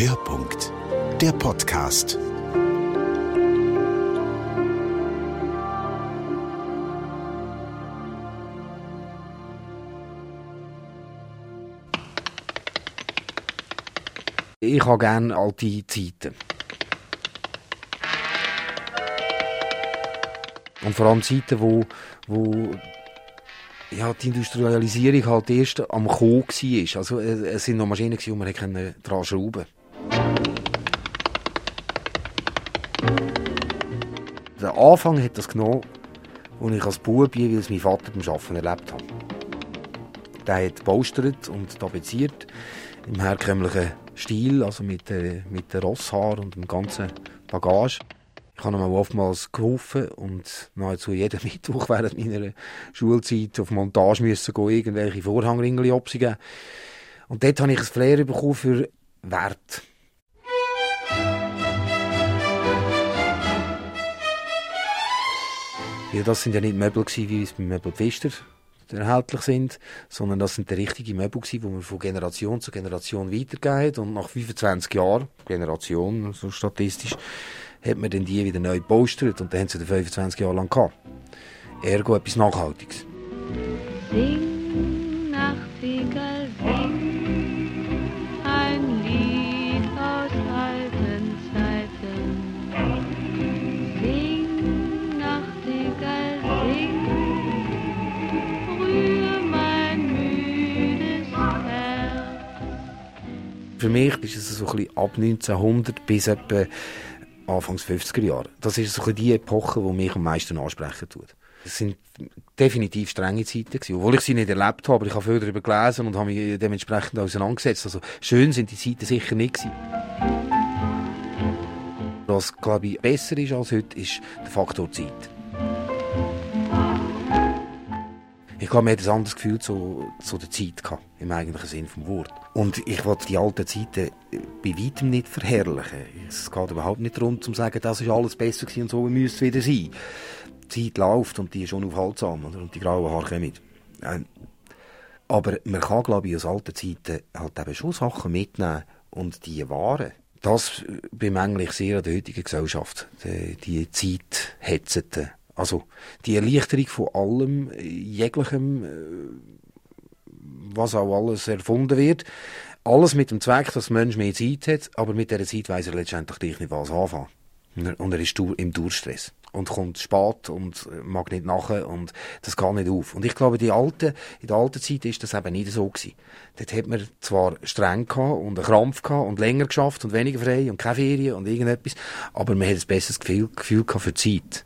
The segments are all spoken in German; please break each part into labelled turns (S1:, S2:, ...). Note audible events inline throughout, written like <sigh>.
S1: Hörpunkt, der Podcast.
S2: Ich habe gerne alte Zeiten. Und vor allem Zeiten, wo, wo ja, die Industrialisierung halt erst am Kommen war. Also, es sind noch Maschinen, die man daran schrauben Der Anfang hat das genommen, als ich als Bub jeweils meinen Vater beim Arbeiten erlebt habe. Der hat gebaustert und tapeziert im herkömmlichen Stil, also mit, äh, mit den Rosshaar und dem ganzen Bagage. Ich habe ihm oftmals geholfen und nahezu jeden <laughs> Mittwoch während meiner Schulzeit auf Montage müssen gehen, irgendwelche Vorhangringel absigen. Und dort habe ich ein Flair bekommen für Wert. Ja, das sind ja nicht Möbel gewesen, wie es bei Möbel Pfister erhältlich sind, sondern das sind die richtigen Möbel gewesen, die man von Generation zu Generation weitergegeben hat. Und nach 25 Jahren, Generation, so statistisch, hat man dann die wieder neu gebaustert und dann haben sie 25 Jahre lang gehabt. Ergo etwas Nachhaltiges.
S3: Sing,
S2: Für mich ist es so ein bisschen ab 1900 bis etwa Anfangs 50er Jahre. Das ist so ein bisschen die Epoche, die mich am meisten ansprechen tut. Es sind definitiv strenge Zeiten gewesen, obwohl ich sie nicht erlebt habe, aber ich habe viel darüber gelesen und habe mich dementsprechend auseinandergesetzt. Also schön sind die Zeiten sicher nicht gewesen. Was, glaube ich, besser ist als heute, ist der Faktor Zeit. Ich man hat ein anderes Gefühl zu, zu der Zeit gehabt, im eigentlichen Sinn vom Wort. Und ich wollte die alten Zeiten bei weitem nicht verherrlichen. Es geht überhaupt nicht darum, zu sagen, das ist alles besser gewesen und so müsste es wieder sein. Die Zeit läuft und die ist unaufhaltsam, oder? Und die grauen Haare kommen. Äh, aber man kann, glaube ich, aus alten Zeiten halt eben schon Sachen mitnehmen und die wahren. Das bemängle ich sehr an der heutigen Gesellschaft. Die, die Zeithetzeten. Also, die Erleichterung von allem, jeglichem, äh, was auch alles erfunden wird. Alles mit dem Zweck, dass der Mensch mehr Zeit hat, aber mit dieser Zeit weiss er letztendlich gleich nicht, was anfangen. Und er ist im Durchstress. Und kommt spät und mag nicht nachher und das geht nicht auf. Und ich glaube, die alte, in der alten Zeit ist das eben nicht so gewesen. Dort hat man zwar streng gehabt und einen Krampf gehabt und länger geschafft und weniger frei und keine Ferien und irgendetwas, aber man hat ein besseres Gefühl, Gefühl gehabt für die Zeit.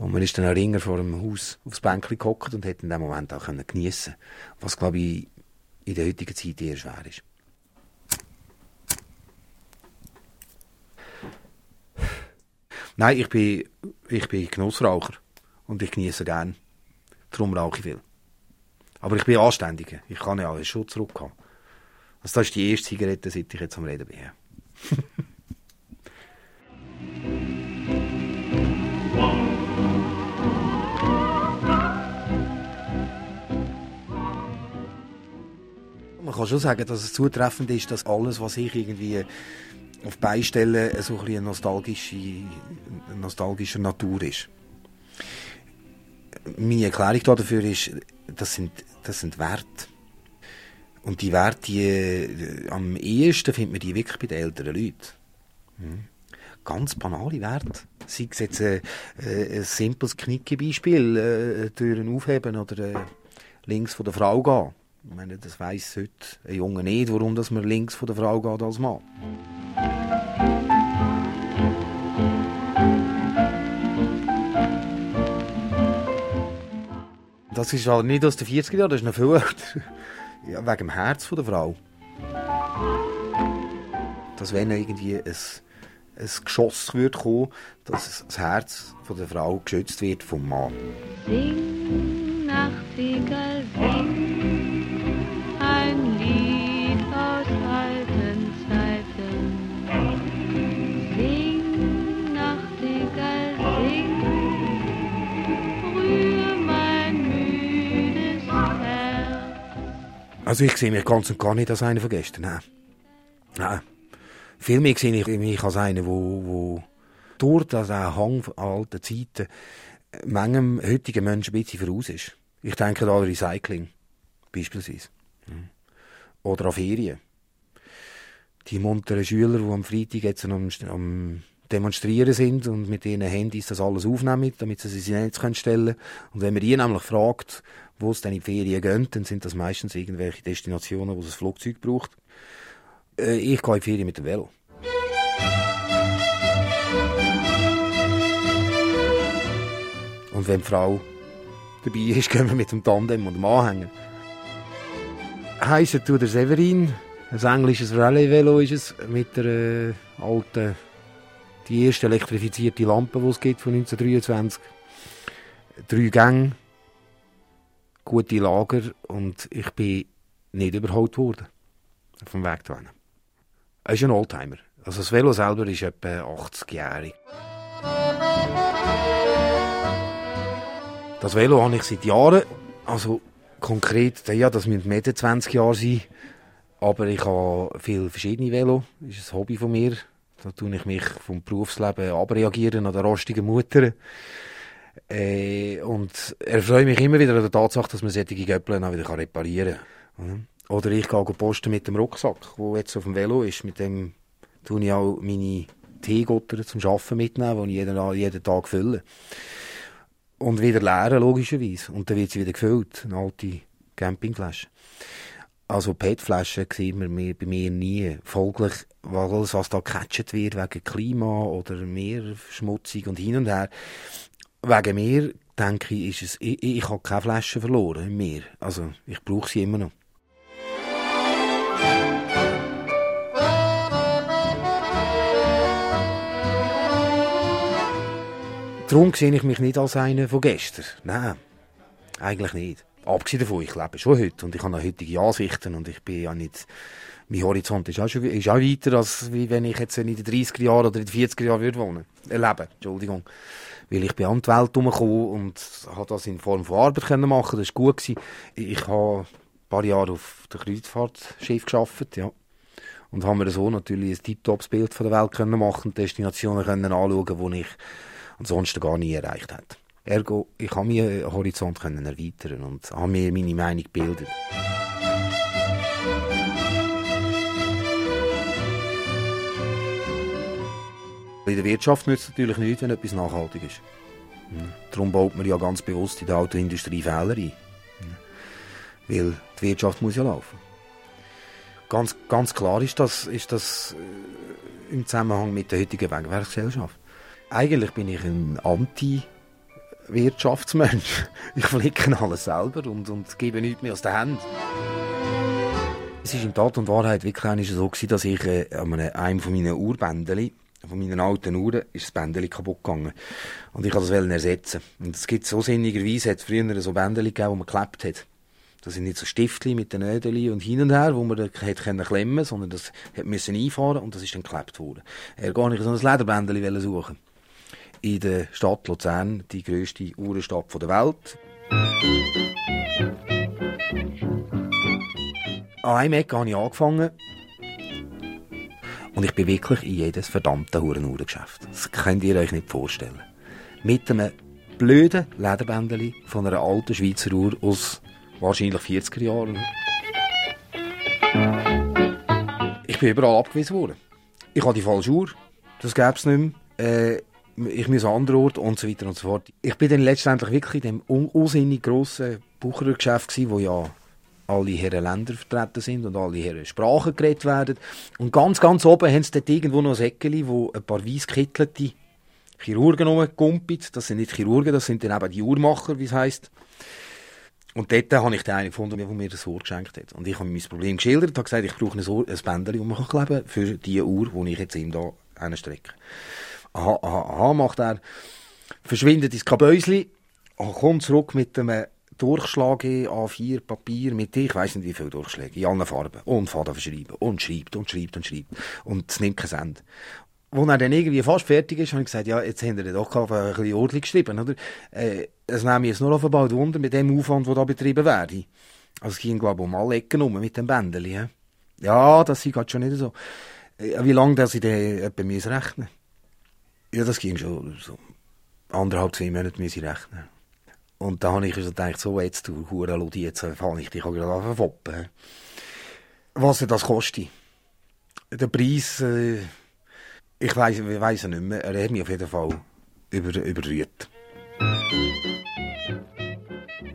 S2: Und man ist dann auch ringer vor dem Haus aufs Bänkchen gehockt und hat in dem Moment auch geniessen Was, glaube ich, in der heutigen Zeit eher schwer ist. Nein, ich bin, ich bin Genussraucher. Und ich genieße gern. Darum rauche ich viel. Aber ich bin Anständiger. Ich kann ja alles schon zurückhaben. Also das ist die erste Zigarette, seit ich jetzt am Reden bin. <laughs> kann schon sagen, dass es zutreffend ist, dass alles, was ich irgendwie auf Beistellen so ein eine nostalgische, nostalgischer Natur ist. Meine Erklärung dafür ist, das sind, das sind Werte. Und die Werte, die, äh, am ehesten findet man die wirklich bei den älteren Leuten. Mhm. Ganz banale Werte. Sei es jetzt äh, äh, ein simples Knicke-Beispiel, Türen aufheben oder links von der Frau gehen. Ich meine, das weiss heute ein Junge nicht, warum dass man links von der Frau geht als Mann. Das ist halt nicht aus den 40er Jahren, das ist noch viel älter. Ja, wegen dem Herz von der Frau. Dass wenn irgendwie ein, ein Geschoss wird kommen, dass das Herz von der Frau geschützt wird vom Mann.
S3: Sing,
S2: Also ich sehe mich ganz und gar nicht als einer von gestern. Nein. Nein. Vielmehr sehe ich mich als einer, wo, wo durch das Hang an alten Zeiten manchem heutigen Menschen ein bisschen voraus ist. Ich denke da an Recycling, beispielsweise. Oder an Ferien. Die munteren Schüler, die am Freitag jetzt am, am Demonstrieren sind und mit ihren Handys das alles aufnehmen, damit sie es ins Netz stellen können. Und wenn man die nämlich fragt, wo es dann in die Ferien gehen, dann sind das meistens irgendwelche Destinationen, wo es ein Flugzeug braucht. Äh, ich gehe in die Ferien mit dem Velo. Und wenn die Frau dabei ist, <laughs> gehen wir mit dem Tandem und dem Anhänger. Heissen tut der Severin. Ein englisches Rallye-Velo ist es mit der äh, alten, die erste elektrifizierte Lampe, die es gibt von 1923. Drei Gänge, gute Lager und ich bin nicht überholt worden. Auf dem Weg dahin. Er ist ein Oldtimer. Also das Velo selber ist etwa 80-jährig. Das Velo habe ich seit Jahren. Also konkret, ja, das müssen mehr 20 Jahre sein. Aber ich habe viele verschiedene Velo. Das ist ein Hobby von mir. Da tue ich mich vom Berufsleben abreagieren an der rostigen Mutter. Äh, und erfreue mich immer wieder an der Tatsache, dass man solche Göppeln auch wieder reparieren kann. Oder ich gehe posten mit dem Rucksack, der jetzt auf dem Velo ist. Mit dem tue ich auch meine Teegotter zum Arbeiten mitnehmen, die ich jeden, jeden Tag fülle. Und wieder leeren, logischerweise. Und dann wird sie wieder gefüllt, eine alte Campingflasche. Also PET-Flaschen sehen wir bei mir nie. Folglich, alles, was da gecatcht wird, wegen Klima oder Meerschmutzung und hin und her, wegen mir, denke ich, ist es, ich, ich habe keine Flaschen verloren im Meer. Also, ich brauche sie immer noch. Darum sehe ich mich nicht als einer von gestern. Nein, eigentlich nicht. Abgesehen davon, ich lebe schon heute und ich habe auch heutige Ansichten und ich bin ja nicht, mein Horizont ist auch, schon, ist auch weiter, als wie wenn ich jetzt in den 30er Jahren oder in den 40er Jahren würde wohnen. Äh, leben, Entschuldigung. Weil ich bin an die Welt herumgekommen und habe das in Form von Arbeit können machen, das war gut. Gewesen. Ich habe ein paar Jahre auf der Kreuzfahrtschiff gearbeitet, ja. Und haben mir so natürlich ein tiptops Bild von der Welt können machen und Destinationen können anschauen, die ich ansonsten gar nie erreicht hätte. Ergo, ich habe meinen Horizont können erweitern und habe mir meine Meinung gebildet. In der Wirtschaft nützt es natürlich nichts, wenn etwas nachhaltig ist. Darum baut man ja ganz bewusst in der Autoindustrie Fehler ein. Weil die Wirtschaft muss ja laufen. Ganz, ganz klar ist das, ist das äh, im Zusammenhang mit der heutigen Wegwerfgesellschaft. Eigentlich bin ich ein Anti-Wirtschaftsmensch. <laughs> Ich flicke alles selber und, und gebe nichts mehr aus der Hand. Es ist in Tat und Wahrheit wirklich so gewesen, dass ich äh, an einem von meinen Urbändeli, von meinen alten Uhren, ist das Bändeli kaputt gegangen. Und ich wollte das ersetzen. Und es gibt so sinnigerweise, hat früher so Bändeli gegeben, wo man geklebt hat. Das sind nicht so Stiftli mit den Nädeln und hin und her, wo man hätte können klemmen, sondern das hat müssen einfahren und das ist dann geklebt worden. Er gar nicht so ein Lederbändeli suchen in der Stadt Luzern, die grösste Uhrenstadt der Welt. An einem Eck habe ich angefangen. Und ich bin wirklich in jedes verdammte Uhrengeschäft. Das könnt ihr euch nicht vorstellen. Mit einem blöden Lederbändeli von einer alten Schweizer Uhr aus wahrscheinlich 40er Jahren. Ich bin überall abgewiesen worden. Ich habe die falsche Uhr. Das gäbe es nicht mehr. Äh, ich muss an anderen Ort und so weiter und so fort. Ich bin dann letztendlich wirklich in dem unsinnig grossen Buchergeschäft wo ja alle Herren Länder vertreten sind und alle Herren Sprachen geredet werden. Und ganz, ganz oben haben sie dort irgendwo noch ein Eckeli, wo ein paar weißkittelte Chirurgen rumgekumpelt. Das sind nicht Chirurgen, das sind dann eben die Uhrmacher, wie es heisst. Und dort habe ich den einen gefunden, der mir das Ohr geschenkt hat. Und ich habe mein Problem geschildert, habe gesagt, ich brauche ein, Ohr, ein Bändchen, das man kleben kann für die Uhr, die ich jetzt ihm da strecke. Aha, aha, aha, macht er. Verschwindet ins Kabäusli, kommt zurück mit einem Durchschlag A4 Papier mit, ich weiß nicht wie viele Durchschläge, in allen Farben. Und fährt an verschreiben. Und schreibt und schreibt und schreibt. Und es nimmt kein Ende. Als er dann irgendwie fast fertig ist, habe ich gesagt, ja, jetzt haben wir doch ein bisschen ordentlich geschrieben, oder? Äh, es nehme jetzt nur bald Wunder mit dem Aufwand, der da betrieben werde. Also es ging, glaube ich, um alle Ecken um mit dem Bändeli. Ja, das ist gerade schon nicht so Äh, Wie lange das ich dann muss rechnen Ja, das ging schon so anderthalb, zwei Monate ich rechnen. Und da habe ich also gedacht, so jetzt, du Hure Ludi, jetzt fange ich dich auch gerade an foppen. Was das kostet? Der Preis, äh, ich weiss, ich weiss nicht mehr, er hat mich auf jeden Fall über, überrührt.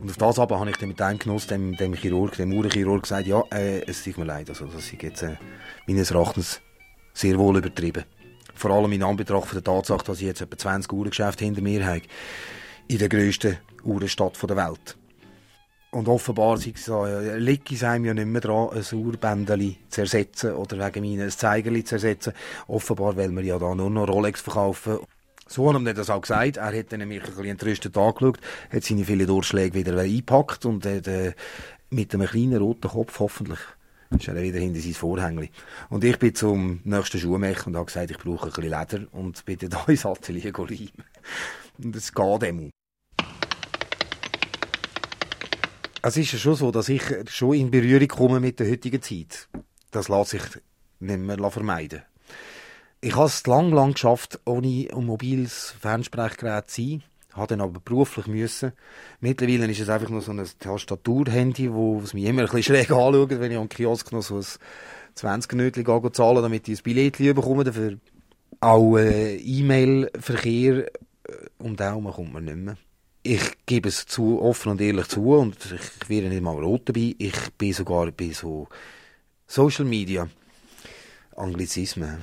S2: Und auf das aber habe ich dann mit einem Genuss, dem, dem Chirurg, dem Uhrenchirurg gesagt, ja, äh, es tut mir leid, also das ist jetzt äh, meines Erachtens sehr wohl übertrieben. Vor allem in Anbetracht der Tatsache, dass ich jetzt etwa 20 Uhrengeschäfte hinter mir habe, in der grössten Uhrenstadt der Welt. Und offenbar äh, liegt es einem ja nicht mehr dran, ein Urbändeli zu ersetzen oder wegen mir ein Zeigerli zu ersetzen. Offenbar weil wir ja da nur noch Rolex verkaufen. So hat er mir das auch gesagt. Er hat dann nämlich ein bisschen entrüstet angeschaut, hat seine vielen Durchschläge wieder eingepackt und hat, äh, mit einem kleinen roten Kopf hoffentlich ist er wieder hinter sein Vorhängli. Und ich bin zum nächsten Schuhmacher und habe gesagt, ich brauche ein bisschen Leder und bin dann <laughs> da ins Atelier reimen. Und es geht immer. Es ist ja schon so, dass ich schon in Berührung komme mit der heutigen Zeit. Das lässt sich nicht mehr vermeiden. Ich habe es lang, lang geschafft, ohne ein mobiles Fernsprechgerät zu sein. Habe dann aber beruflich müssen. Mittlerweile ist es einfach nur so ein Tastaturhandy, wo es mich immer ein bisschen schräg anschaut, wenn ich am Kiosk noch so ein 20 Minuten zahlen damit ich ein Billett bekomme dafür. Auch äh, E-Mail-Verkehr, äh, um herum kommt man nicht mehr. Ich gebe es zu, offen und ehrlich zu, und ich werde nicht mal rot dabei. Ich bin sogar bei so Social Media Anglizismen.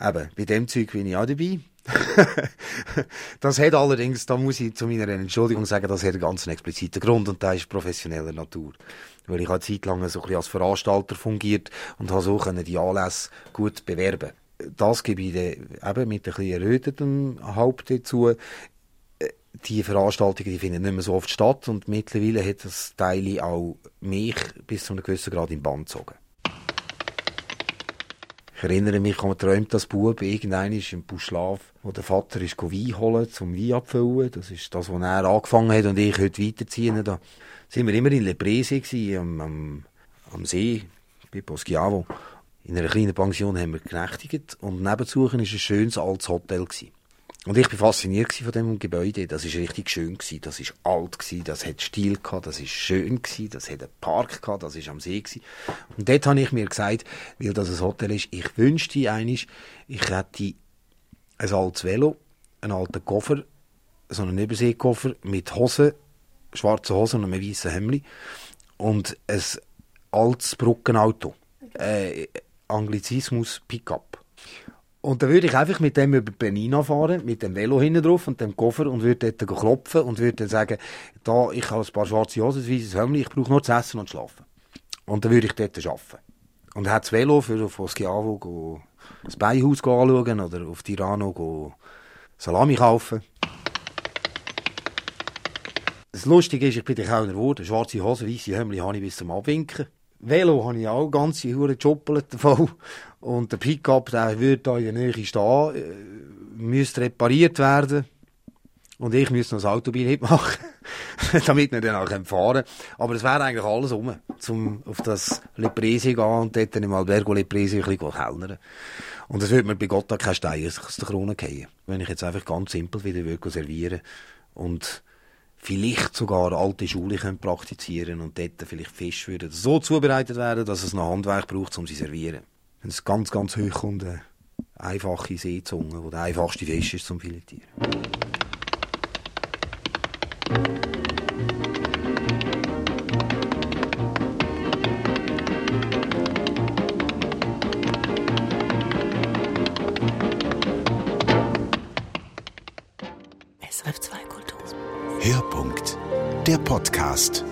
S2: Eben, bei dem Zeug bin ich auch dabei. <laughs> das hat allerdings, da muss ich zu meiner Entschuldigung sagen, das hat einen ganz expliziten Grund und der ist professioneller Natur. Weil ich eine Zeit lang so ein bisschen als Veranstalter fungiert und habe so können die Anlässe gut bewerben. Das gebe ich dann eben mit ein bisschen erhöhtem Haupt dazu. Die Veranstaltungen die finden nicht mehr so oft statt und mittlerweile hat das Teil auch mich bis zu einem gewissen Grad in Band gezogen. Ich erinnere mich, ich träumt das Bub irgendein im Buschlaf, wo der Vater ist Wein holen, zum Wein abfüllen. Das ist das, was er angefangen hat und ich heute weiterziehen. Da sind wir immer in Le Prese am, am, am See, bei Poschiavo. In einer kleinen Pension haben wir genächtigt und nebenzu war ein schönes altes Hotel. Gewesen. Und ich bin fasziniert von dem Gebäude. Das ist richtig schön gewesen. Das ist alt gewesen. Das hat Stil gehabt. Das ist schön gewesen. Das hat einen Park gehabt. Das ist am See gewesen. Und dort habe ich mir gesagt, weil das ein Hotel ist, ich wünschte eigentlich, ich hätte ein altes Velo, einen alten Koffer, so einen Überseekoffer mit Hosen, schwarzen Hosen und einem weißen Hemd und ein altes Brückenauto. Äh, Anglizismus Pickup. Und dann würde ich einfach mit dem über Benina fahren, mit dem Velo hinten drauf und dem Koffer und würde dort klopfen und würde dann sagen, da, ich habe ein paar schwarze Hosen, weißes Hemd, ich brauche nur zu essen und zu schlafen. Und dann würde ich dort arbeiten. Und hat das Velo für auf Schiavo das Beihaus anschauen oder auf Tirano Salami kaufen. Das Lustige ist, ich bin der Kellner geworden. Schwarze Hose, weiße Hemd habe ich bis zum Abwinken. Velo habe ich auch ganze Hure gejoppelt davon. <laughs> Und der Pickup, der würde da in der Nähe stehen, äh, müsste repariert werden. Und ich müsste noch das Autobil machen, <laughs> damit wir dann auch fahren können. Aber es wäre eigentlich alles um, um auf das Lepresi gehen und dort im Albergo Lepresi ein bisschen kellnern. Und es würde mir bei Gott auch kein Stein aus der Krone fallen. Wenn ich jetzt einfach ganz simpel wieder würde servieren und vielleicht sogar alte Schule können praktizieren und dort vielleicht Fisch würde so zubereitet werden, dass es noch Handwerk braucht, um sie zu servieren. Wenn es ganz, ganz hoch kommt, eine einfache Seezunge, wo der einfachste Fisch ist zum Filetieren.
S1: Hörpunkt, der Podcast.